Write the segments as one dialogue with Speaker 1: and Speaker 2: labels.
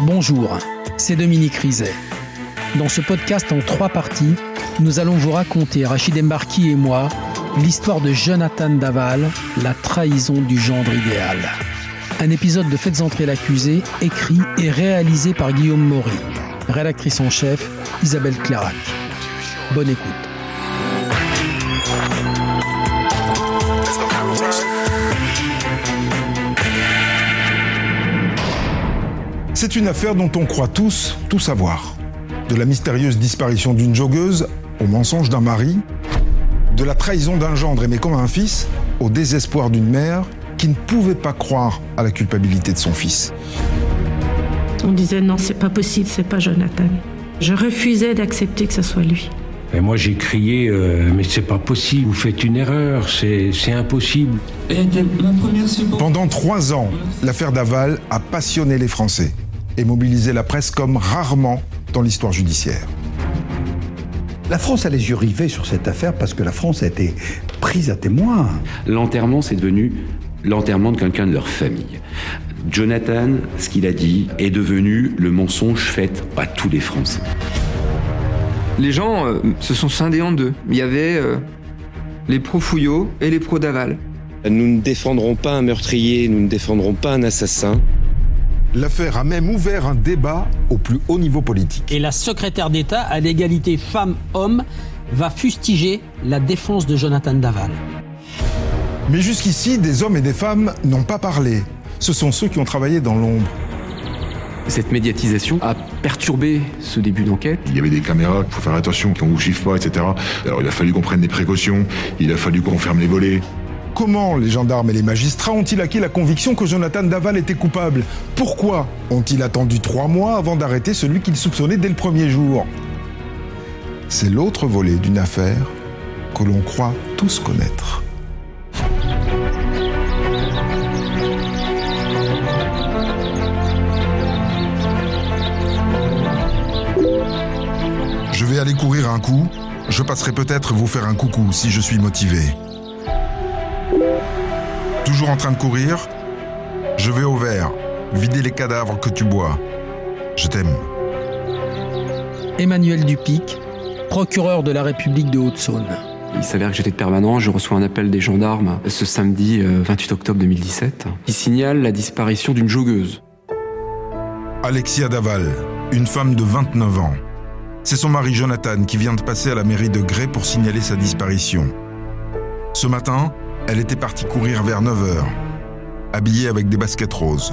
Speaker 1: Bonjour, c'est Dominique Rizet. Dans ce podcast en trois parties, nous allons vous raconter, Rachid Embarki et moi, l'histoire de Jonathan Daval, la trahison du gendre idéal. Un épisode de Faites entrer l'accusé, écrit et réalisé par Guillaume Maury. Rédactrice en chef, Isabelle Clarac. Bonne écoute.
Speaker 2: C'est une affaire dont on croit tous tout savoir. De la mystérieuse disparition d'une joggeuse au mensonge d'un mari, de la trahison d'un gendre aimé comme un fils au désespoir d'une mère qui ne pouvait pas croire à la culpabilité de son fils.
Speaker 3: On disait non, c'est pas possible, c'est pas Jonathan. Je refusais d'accepter que ce soit lui.
Speaker 4: Et moi j'ai crié euh, mais c'est pas possible, vous faites une erreur, c'est impossible.
Speaker 2: Pendant trois ans, l'affaire Daval a passionné les Français et mobilisé la presse comme rarement dans l'histoire judiciaire.
Speaker 5: La France a les yeux rivés sur cette affaire parce que la France a été prise à témoin.
Speaker 6: L'enterrement, c'est devenu l'enterrement de quelqu'un de leur famille. Jonathan, ce qu'il a dit, est devenu le mensonge fait à tous les Français.
Speaker 7: Les gens euh, se sont scindés en deux. Il y avait euh, les pro-Fouillot et les pro-Daval.
Speaker 8: Nous ne défendrons pas un meurtrier, nous ne défendrons pas un assassin.
Speaker 2: L'affaire a même ouvert un débat au plus haut niveau politique.
Speaker 1: Et la secrétaire d'État à l'égalité femmes-hommes va fustiger la défense de Jonathan Daval.
Speaker 2: Mais jusqu'ici, des hommes et des femmes n'ont pas parlé. Ce sont ceux qui ont travaillé dans l'ombre.
Speaker 6: Cette médiatisation a perturbé ce début d'enquête.
Speaker 9: Il y avait des caméras, il faut faire attention qu'on vous chiffre pas, etc. Alors il a fallu qu'on prenne des précautions, il a fallu qu'on ferme les volets.
Speaker 2: Comment les gendarmes et les magistrats ont-ils acquis la conviction que Jonathan Daval était coupable? Pourquoi ont-ils attendu trois mois avant d'arrêter celui qu'ils soupçonnaient dès le premier jour? C'est l'autre volet d'une affaire que l'on croit tous connaître. Je vais aller courir un coup. Je passerai peut-être vous faire un coucou si je suis motivé. Toujours en train de courir Je vais au vert, vider les cadavres que tu bois. Je t'aime.
Speaker 1: Emmanuel Dupic, procureur de la République de Haute-Saône.
Speaker 6: Il s'avère que j'étais de permanent, je reçois un appel des gendarmes ce samedi 28 euh, octobre 2017 qui signale la disparition d'une joggeuse.
Speaker 2: Alexia Daval, une femme de 29 ans. C'est son mari Jonathan qui vient de passer à la mairie de Grès pour signaler sa disparition. Ce matin, elle était partie courir vers 9h, habillée avec des baskets roses.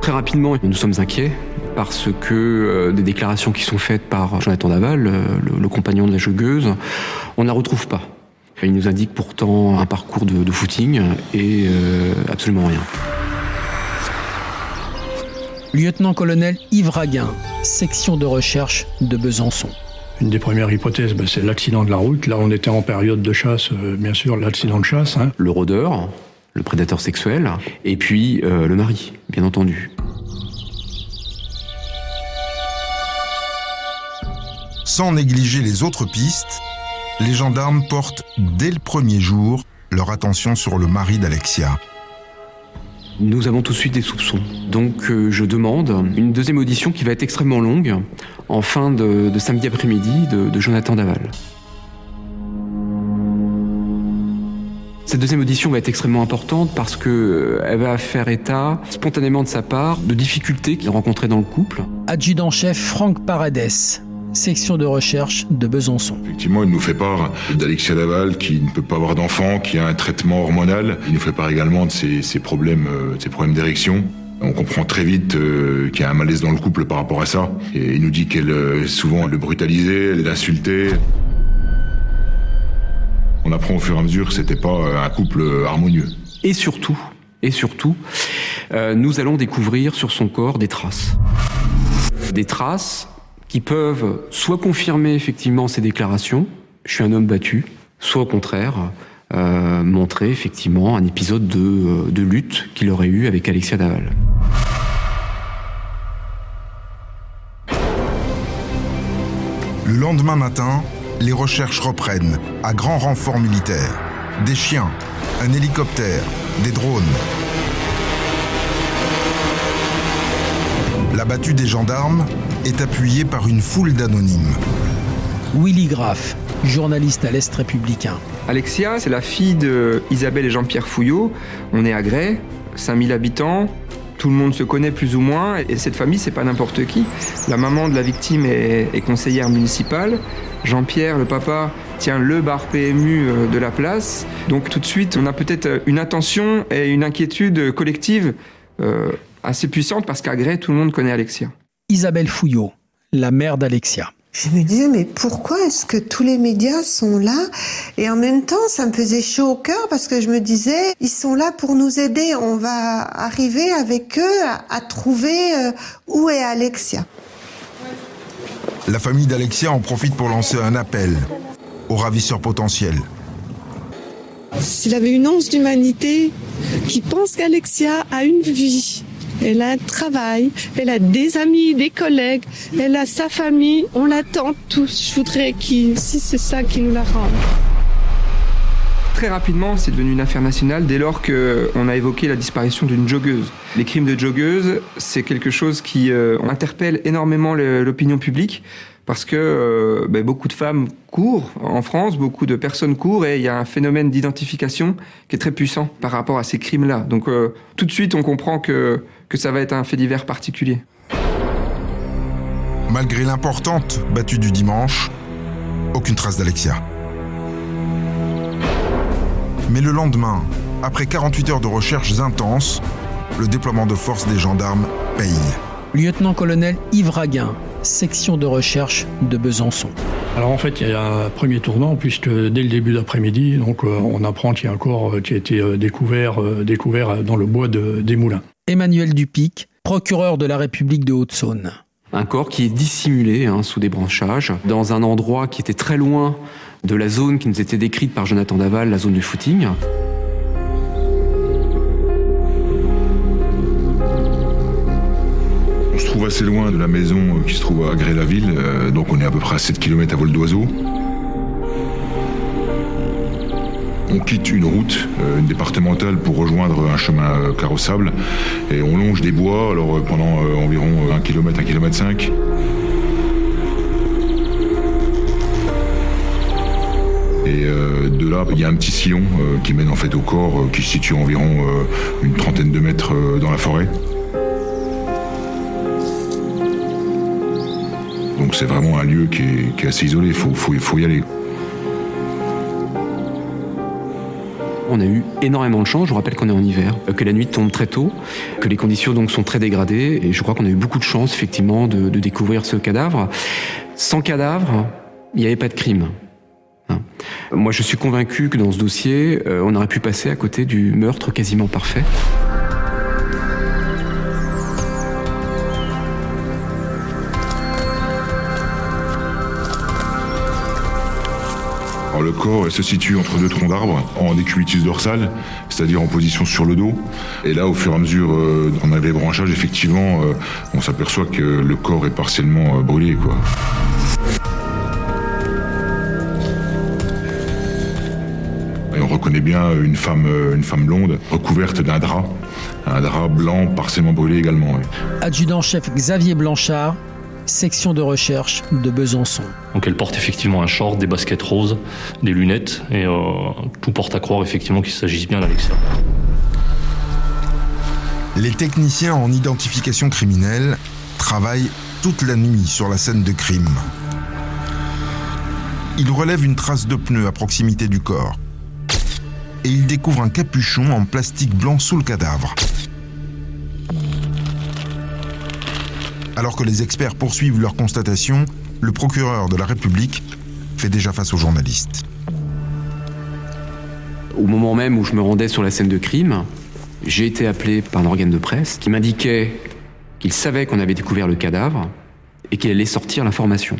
Speaker 6: Très rapidement, nous sommes inquiets parce que euh, des déclarations qui sont faites par Jonathan Daval, euh, le, compagnon de la joggeuse, on ne la retrouve pas. Il nous indique pourtant un parcours de, footing et euh, absolument rien.
Speaker 1: Lieutenant-colonel Yves Raguin, section de recherche de Besançon.
Speaker 10: Une des premières hypothèses, ben, c'est l'accident de la route. Là, on était en période de chasse, euh, bien sûr, l'accident de chasse. Hein.
Speaker 6: Le rôdeur, le prédateur sexuel, et puis euh, le mari, bien entendu.
Speaker 2: Sans négliger les autres pistes, les gendarmes portent dès le premier jour leur attention sur le mari d'Alexia.
Speaker 6: Nous avons tout de suite des soupçons. Donc euh, je demande une deuxième audition qui va être extrêmement longue en fin de, samedi après-midi de, Jonathan Daval. Cette deuxième audition va être extrêmement importante parce qu'elle euh, va faire état spontanément de sa part de difficultés qu'il rencontrait dans le couple.
Speaker 1: Adjudant-chef Franck Paradès, section de recherche de Besançon.
Speaker 9: Effectivement, il nous fait part d'Alexia Daval qui ne peut pas avoir d'enfant, qui a un traitement hormonal. Il nous fait part également de ses, problèmes, euh, ses problèmes d'érection. On comprend très vite euh, qu'il y a un malaise dans le couple par rapport à ça. Et il nous dit qu'elle euh, souvent le brutalisait, elle l'insultait. On apprend au fur et à mesure que c'était pas un couple harmonieux.
Speaker 6: Et surtout, et surtout, nous allons découvrir sur son corps des traces. Des traces qui peuvent soit confirmer effectivement ces déclarations, je suis un homme battu, soit au contraire euh, montrer effectivement un épisode de, euh, de lutte qu'il aurait eu avec Alexia Daval.
Speaker 2: Le lendemain matin, les recherches reprennent, à grand renfort militaire. Des chiens, Un hélicoptère, des drones. La battue des gendarmes est appuyée par une foule d'anonymes.
Speaker 1: Willy Graff, journaliste à l'Est républicain.
Speaker 7: Alexia, c'est la fille de Isabelle et Jean-Pierre Fouillot. On est à Grès, 5000 habitants. Tout le monde se connaît plus ou moins. Et cette famille, c'est pas n'importe qui. La maman de la victime est, est conseillère municipale. Jean-Pierre, le papa, tient le bar PMU euh, de la place. Donc tout de suite, on a peut-être une attention et une inquiétude collective euh, assez puissante parce qu'à Grès, tout le monde connaît Alexia.
Speaker 1: Isabelle Fouillot, la mère d'Alexia.
Speaker 11: Je me disais, mais pourquoi est-ce que tous les médias sont là? Et en même temps, ça me faisait chaud au cœur parce que je me disais, ils sont là pour nous aider. On va arriver avec eux à, à trouver euh, où est Alexia.
Speaker 2: La famille d'Alexia en profite pour lancer un appel aux ravisseurs potentiels.
Speaker 12: S'il avait une once d'humanité qui pense qu'Alexia a une vie, elle a un travail, elle a des amis, des collègues, elle a sa famille, on l'attend tous. Je voudrais qu'il, si c'est ça qui nous la rende.
Speaker 7: Très rapidement, c'est devenu une affaire nationale dès lors qu'on a évoqué la disparition d'une joggeuse. Les crimes de joggeuse, c'est quelque chose qui euh, interpelle énormément l'opinion publique parce que euh, ben, beaucoup de femmes courent en France, beaucoup de personnes courent et il y a un phénomène d'identification qui est très puissant par rapport à ces crimes-là. Donc euh, tout de suite, on comprend que, que ça va être un fait divers particulier.
Speaker 2: Malgré l'importante battue du dimanche, aucune trace d'Alexia. Mais le lendemain, après 48 heures de recherches intenses, le déploiement de force des gendarmes paye.
Speaker 1: Lieutenant-colonel Yves Raguin, section de recherche de Besançon.
Speaker 10: Alors en fait, il y a un premier tournant puisque dès le début d'après-midi, donc euh, on apprend qu'il y a un corps euh, qui a été euh, découvert, découvert dans le bois de, des Moulins.
Speaker 1: Emmanuel Dupic, procureur de la République de Haute-Saône.
Speaker 6: Un corps qui est dissimulé hein, sous des branchages, dans un endroit qui était très loin de la zone qui nous était décrite par Jonathan Daval, la zone du footing.
Speaker 9: Assez loin de la maison euh, qui se trouve à Gré-la-Ville, euh, donc on est à peu près à 7 km à vol d'oiseau. On quitte une route, euh, une départementale, pour rejoindre un chemin carrossable et on longe des bois alors pendant environ 1 km, 1 km 5. Et de là, il y a un petit sillon qui mène en fait au corps, qui se situe environ une trentaine de mètres dans la forêt. Donc c'est vraiment un lieu qui est, assez isolé, il faut, y aller.
Speaker 6: On a eu énormément de chance. Je vous rappelle qu'on est en hiver, euh, que la nuit tombe très tôt, que les conditions donc sont très dégradées. Et je crois qu'on a eu beaucoup de chance, effectivement, de, de découvrir ce cadavre. Sans cadavre, il n'y avait pas de crime. Hein. Moi, je suis convaincu que dans ce dossier, euh, on aurait pu passer à côté du meurtre quasiment parfait.
Speaker 9: Le corps se situe entre deux troncs d'arbres en décubitus dorsal, c'est-à-dire en position sur le dos. Et là, au fur et à mesure euh, qu'on avait les branchages, effectivement, euh, on s'aperçoit que le corps est partiellement euh, brûlé. Et on reconnaît bien une femme, euh, une femme blonde recouverte d'un drap, un drap blanc partiellement brûlé également.
Speaker 1: Adjudant-chef Xavier Blanchard, section de recherche de Besançon.
Speaker 13: Donc elle porte effectivement un short, des baskets roses, des lunettes, et euh, tout porte à croire effectivement qu'il s'agisse bien d'Alexia.
Speaker 2: Les techniciens en identification criminelle travaillent toute la nuit sur la scène de crime. Ils relèvent une trace de pneu à proximité du corps. Et ils découvrent un capuchon en plastique blanc sous le cadavre. Alors que les experts poursuivent leur constatation, le procureur de la République fait déjà face aux journalistes.
Speaker 6: Au moment même où je me rendais sur la scène de crime, j'ai été appelé par un organe de presse qui m'indiquait qu'il savait qu'on avait découvert le cadavre et qu'il allait sortir l'information.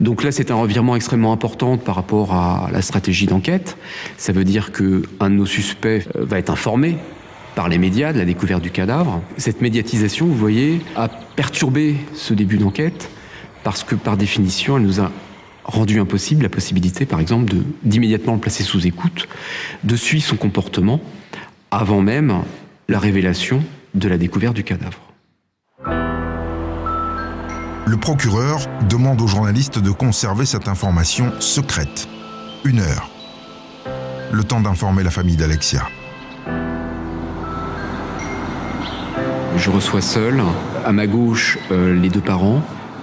Speaker 6: Donc là, c'est un revirement extrêmement important par rapport à la stratégie d'enquête. Ça veut dire que un de nos suspects euh, va être informé par les médias de la découverte du cadavre. Cette médiatisation, vous voyez, a perturbé ce début d'enquête parce que par définition, elle nous a rendu impossible la possibilité, par exemple, d'immédiatement le placer sous écoute, de suivre son comportement avant même la révélation de la découverte du cadavre.
Speaker 2: Le procureur demande aux journalistes de conserver cette information secrète. Une heure. Le temps d'informer la famille d'Alexia.
Speaker 6: Je reçois seul, à ma gauche, euh, les deux parents,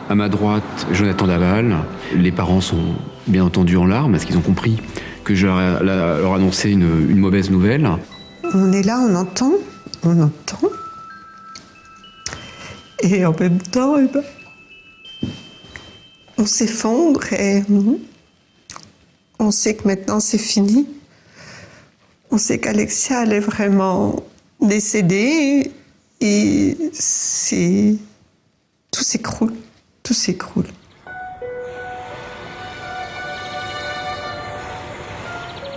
Speaker 6: à ma droite, Jonathan Daval. Les parents sont bien entendu en larmes parce qu'ils ont compris que je leur, annonçais une, une mauvaise nouvelle.
Speaker 11: On est là, on entend, on entend. Et en même temps, eh ben, on s'effondre et on sait que maintenant c'est fini. On sait qu'Alexia, elle est vraiment décédée et c'est. Tout s'écroule. Tout s'écroule.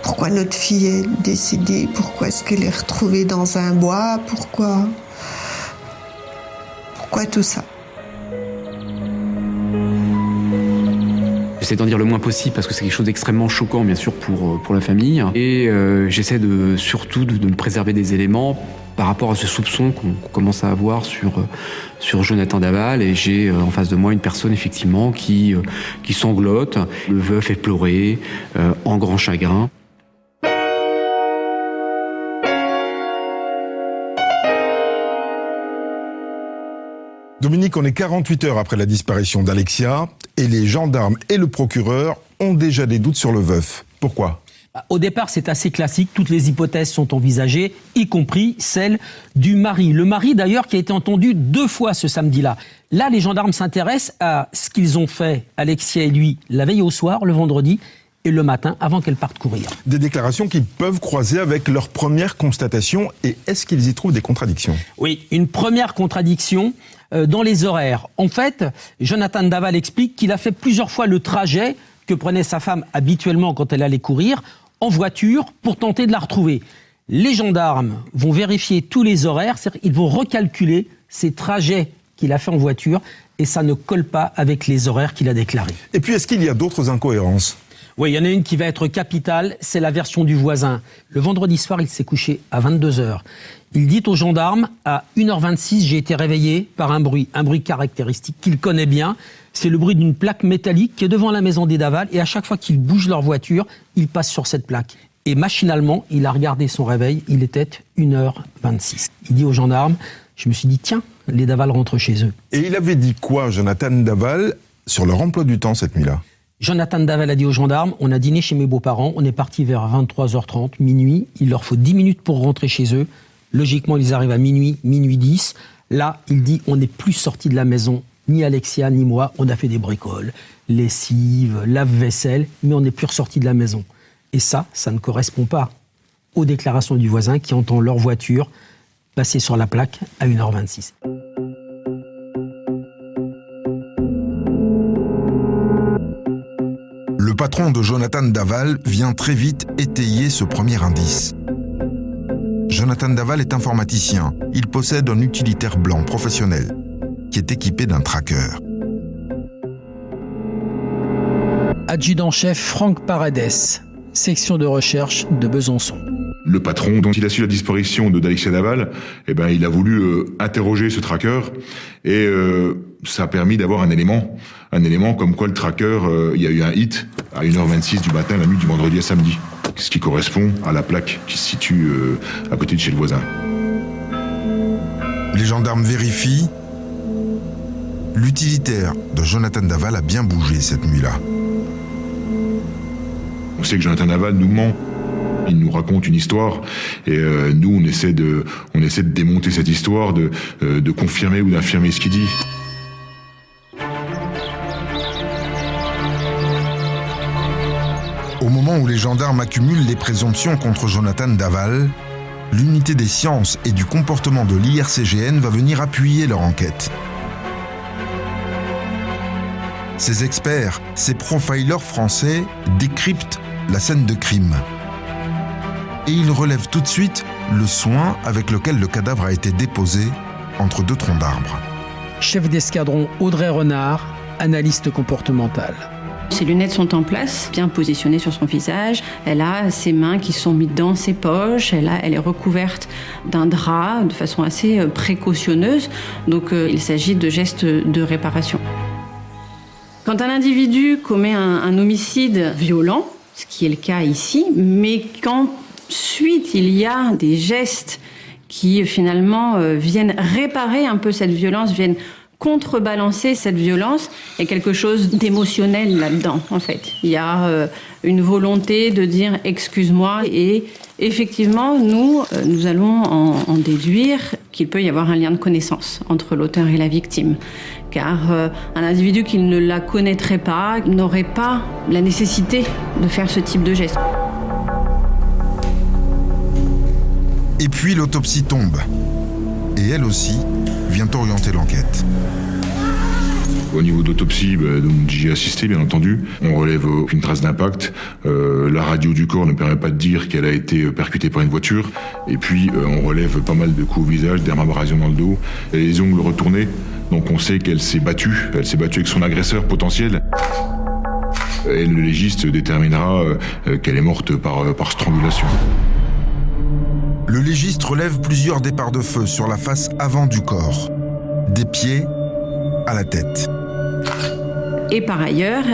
Speaker 11: Pourquoi notre fille est décédée? Pourquoi est-ce qu'elle est retrouvée dans un bois? Pourquoi? Pourquoi tout ça?
Speaker 6: J'essaie d'en dire le moins possible parce que c'est quelque chose d'extrêmement choquant, bien sûr, pour, euh, la famille. Et euh, j'essaie de, surtout de, de, me préserver des éléments par rapport à ce soupçon qu'on qu commence à avoir sur, euh, Jonathan Daval. Et j'ai euh, en face de moi une personne, effectivement, qui, euh, sanglote. Le veuf est pleuré, en grand chagrin.
Speaker 2: Dominique, on est 48 heures après la disparition d'Alexia et les gendarmes et le procureur ont déjà des doutes sur le veuf. Pourquoi?
Speaker 1: Au départ, c'est assez classique. Toutes les hypothèses sont envisagées, y compris celle du mari. Le mari, d'ailleurs, qui a été entendu deux fois ce samedi-là. Là, les gendarmes s'intéressent à ce qu'ils ont fait, Alexia et lui, la veille au soir, le vendredi, et le matin, avant qu'elle parte courir.
Speaker 2: Des déclarations qui peuvent croiser avec leur première constatation. Et est-ce qu'ils y trouvent des contradictions?
Speaker 1: Oui, une première contradiction euh, dans les horaires. En fait, Jonathan Daval explique qu'il a fait plusieurs fois le trajet que prenait sa femme habituellement quand elle allait courir en voiture pour tenter de la retrouver. Les gendarmes vont vérifier tous les horaires, c'est-à-dire ils vont recalculer ces trajets qu'il a fait en voiture et ça ne colle pas avec les horaires qu'il a déclarés.
Speaker 2: Et puis est-ce qu'il y a d'autres incohérences?
Speaker 1: Oui, il y en a une qui va être capitale, c'est la version du voisin. Le vendredi soir, il s'est couché à 22h. Il dit aux gendarmes, à 1h26, j'ai été réveillé par un bruit, un bruit caractéristique qu'il connaît bien. C'est le bruit d'une plaque métallique qui est devant la maison des Daval et à chaque fois qu'ils bougent leur voiture, ils passent sur cette plaque. Et machinalement, il a regardé son réveil, il était 1h26. Il dit aux gendarmes, je me suis dit, tiens, les Daval rentrent chez eux.
Speaker 2: Et il avait dit quoi, Jonathan Daval, sur leur emploi du temps cette nuit-là?
Speaker 1: Jonathan Daval a dit aux gendarmes, on a dîné chez mes beaux-parents, on est parti vers 23h30, minuit, il leur faut 10 minutes pour rentrer chez eux. Logiquement, ils arrivent à minuit, minuit 10. Là, il dit, on n'est plus sorti de la maison, ni Alexia, ni moi, on a fait des bricoles, lessive, lave-vaisselle, mais on n'est plus ressorti de la maison. Et ça, ça ne correspond pas aux déclarations du voisin qui entend leur voiture passer sur la plaque à 1h26.
Speaker 2: Le patron de Jonathan Daval vient très vite étayer ce premier indice. Jonathan Daval est informaticien. Il possède un utilitaire blanc professionnel qui est équipé d'un tracker.
Speaker 1: Adjudant-chef Franck Paredes, section de recherche de Besançon.
Speaker 9: Le patron dont il a su la disparition de d'Alexia Daval, eh ben, il a voulu euh, interroger ce tracker et euh, ça a permis d'avoir un élément, un élément comme quoi le tracker, euh, il y a eu un hit à 1h26 du matin, la nuit du vendredi à samedi, ce qui correspond à la plaque qui se situe euh, à côté de chez le voisin.
Speaker 2: Les gendarmes vérifient. L'utilitaire de Jonathan Daval a bien bougé cette nuit-là.
Speaker 9: On sait que Jonathan Daval nous ment. Il nous raconte une histoire et euh, nous on essaie de, on essaie de démonter cette histoire, de, euh, de confirmer ou d'infirmer ce qu'il dit.
Speaker 2: Au moment où les gendarmes accumulent les présomptions contre Jonathan Daval, l'unité des sciences et du comportement de l'IRCGN va venir appuyer leur enquête. Ces experts, ces profilers français décryptent la scène de crime. Et ils relèvent tout de suite le soin avec lequel le cadavre a été déposé entre deux troncs d'arbres.
Speaker 1: Chef d'escadron Audrey Renard, analyste comportemental.
Speaker 3: Ses lunettes sont en place, bien positionnées sur son visage. Elle a ses mains qui sont mises dans ses poches. Elle, a, elle est recouverte d'un drap de façon assez précautionneuse. Donc euh, il s'agit de gestes de réparation. Quand un individu commet un, homicide violent, ce qui est le cas ici, mais qu'ensuite il y a des gestes qui finalement euh, viennent réparer un peu cette violence, viennent contrebalancer cette violence. Il y a quelque chose d'émotionnel là-dedans, en fait. Il y a euh, une volonté de dire excuse-moi et effectivement, nous, euh, nous allons en, déduire qu'il peut y avoir un lien de connaissance entre l'auteur et la victime. Car euh, un individu qui ne la connaîtrait pas n'aurait pas la nécessité de faire ce type de geste.
Speaker 2: Et puis l'autopsie tombe. Et elle aussi vient orienter l'enquête.
Speaker 9: Au niveau d'autopsie, bah, j'y assisté bien entendu. On relève aucune trace d'impact. Euh, la radio du corps ne permet pas de dire qu'elle a été percutée par une voiture. Et puis euh, on relève pas mal de coups au visage, dermabrasion dans le dos, et les ongles retournés. Donc on sait qu'elle s'est battue. Elle s'est battue avec son agresseur potentiel. Et le légiste déterminera euh, qu'elle est morte par strangulation.
Speaker 2: Le légiste relève plusieurs départs de feu sur la face avant du corps, des pieds à la tête.
Speaker 3: Et par ailleurs,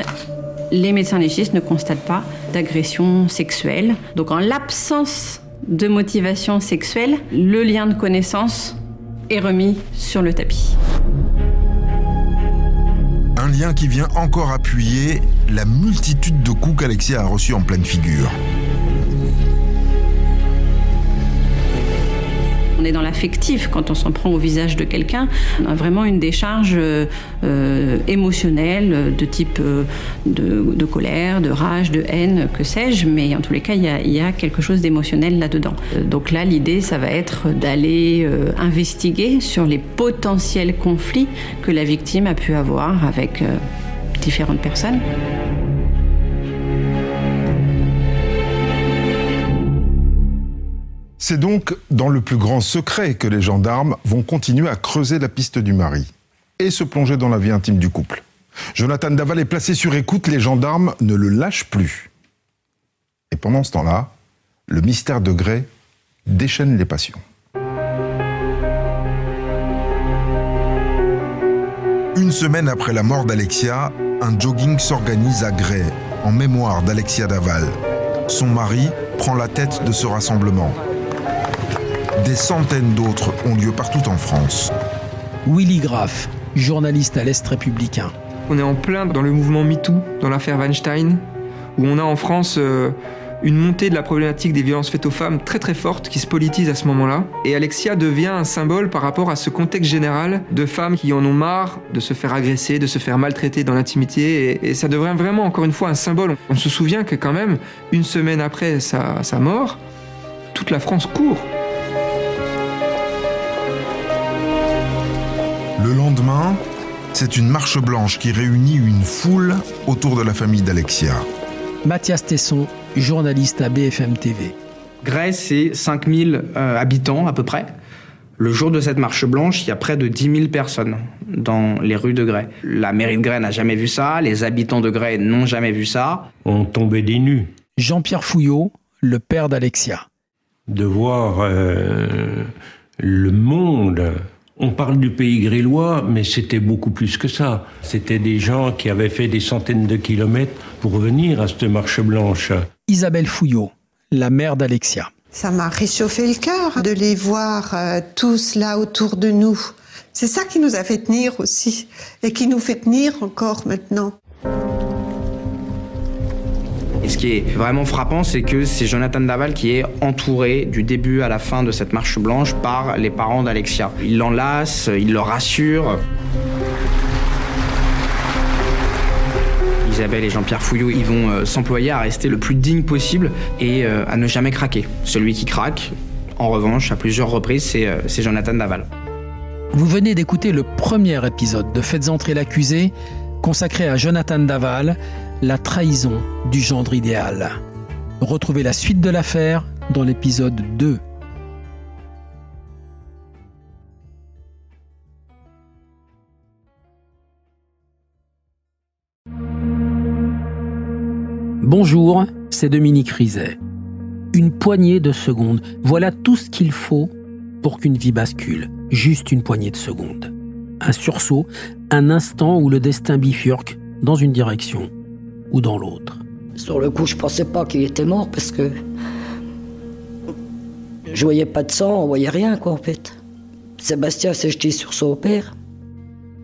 Speaker 3: les médecins légistes ne constatent pas d'agression sexuelle. Donc en l'absence de motivation sexuelle, le lien de connaissance est remis sur le tapis.
Speaker 2: Un lien qui vient encore appuyer la multitude de coups qu'Alexia a reçus en pleine figure.
Speaker 3: On est dans l'affectif quand on s'en prend au visage de quelqu'un. On a vraiment une décharge euh, euh, émotionnelle de type euh, de, colère, de rage, de haine, que sais-je. Mais en tous les cas, il y a, quelque chose d'émotionnel là-dedans. Donc là, l'idée, ça va être d'aller euh, investiguer sur les potentiels conflits que la victime a pu avoir avec euh, différentes personnes.
Speaker 2: C'est donc dans le plus grand secret que les gendarmes vont continuer à creuser la piste du mari et se plonger dans la vie intime du couple. Jonathan Daval est placé sur écoute, les gendarmes ne le lâchent plus. Et pendant ce temps-là, le mystère de Gray déchaîne les passions. Une semaine après la mort d'Alexia, un jogging s'organise à Gray en mémoire d'Alexia Daval. Son mari prend la tête de ce rassemblement. Des centaines d'autres ont lieu partout en France.
Speaker 1: Willy Graff, journaliste à l'Est républicain.
Speaker 7: On est en plein dans le mouvement MeToo, dans l'affaire Weinstein, où on a en France euh, une montée de la problématique des violences faites aux femmes très très forte qui se politise à ce moment-là. Et Alexia devient un symbole par rapport à ce contexte général de femmes qui en ont marre de se faire agresser, de se faire maltraiter dans l'intimité. Et, et, ça devient vraiment encore une fois un symbole. On se souvient que quand même, une semaine après sa, sa mort, toute la France court.
Speaker 2: Le lendemain, c'est une marche blanche qui réunit une foule autour de la famille d'Alexia.
Speaker 1: Mathias Tesson, journaliste à BFM TV.
Speaker 14: Grèce, c'est 5000 euh, habitants à peu près. Le jour de cette marche blanche, il y a près de 10 000 personnes dans les rues de Grès. La mairie de Grès n'a jamais vu ça, les habitants de Grès n'ont jamais vu ça.
Speaker 4: On tombait des nues.
Speaker 1: Jean-Pierre Fouillot, le père d'Alexia.
Speaker 4: De voir euh, le monde on parle du pays grélois, mais c'était beaucoup plus que ça. C'était des gens qui avaient fait des centaines de kilomètres pour venir à cette marche blanche.
Speaker 1: Isabelle Fouillot, la mère d'Alexia.
Speaker 11: Ça m'a réchauffé le cœur de les voir euh, tous là autour de nous. C'est ça qui nous a fait tenir aussi et qui nous fait tenir encore maintenant.
Speaker 14: Ce qui est vraiment frappant, c'est que c'est Jonathan Daval qui est entouré du début à la fin de cette marche blanche par les parents d'Alexia. Il l'enlace, il le rassure. Isabelle et Jean-Pierre Fouillot, ils vont euh, s'employer à rester le plus digne possible et euh, à ne jamais craquer. Celui qui craque, en revanche, à plusieurs reprises, c'est euh, Jonathan Daval.
Speaker 1: Vous venez d'écouter le premier épisode de Faites entrer l'accusé, consacré à Jonathan Daval, la trahison du gendre idéal. Retrouvez la suite de l'affaire dans l'épisode 2. Bonjour, c'est Dominique Rizet. Une poignée de secondes, voilà tout ce qu'il faut pour qu'une vie bascule. Juste une poignée de secondes. Un sursaut, un instant où le destin bifurque dans une direction ou dans l'autre.
Speaker 15: Sur le coup, je pensais pas qu'il était mort parce que je voyais pas de sang, on voyait rien quoi en fait. Sébastien s'est jeté sur son père.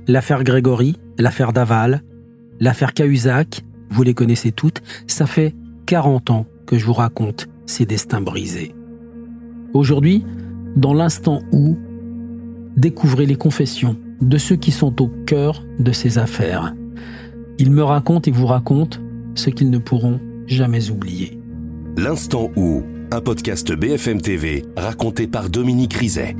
Speaker 1: L'affaire Grégory, l'affaire Daval, l'affaire Cahuzac, vous les connaissez toutes, ça fait 40 ans que je vous raconte ces destins brisés. Aujourd'hui, dans l'instant où, découvrez les confessions de ceux qui sont au cœur de ces affaires. Ils me racontent et vous racontent ce qu'ils ne pourront jamais oublier.
Speaker 16: L'instant où, un podcast BFM TV raconté par Dominique Rizet.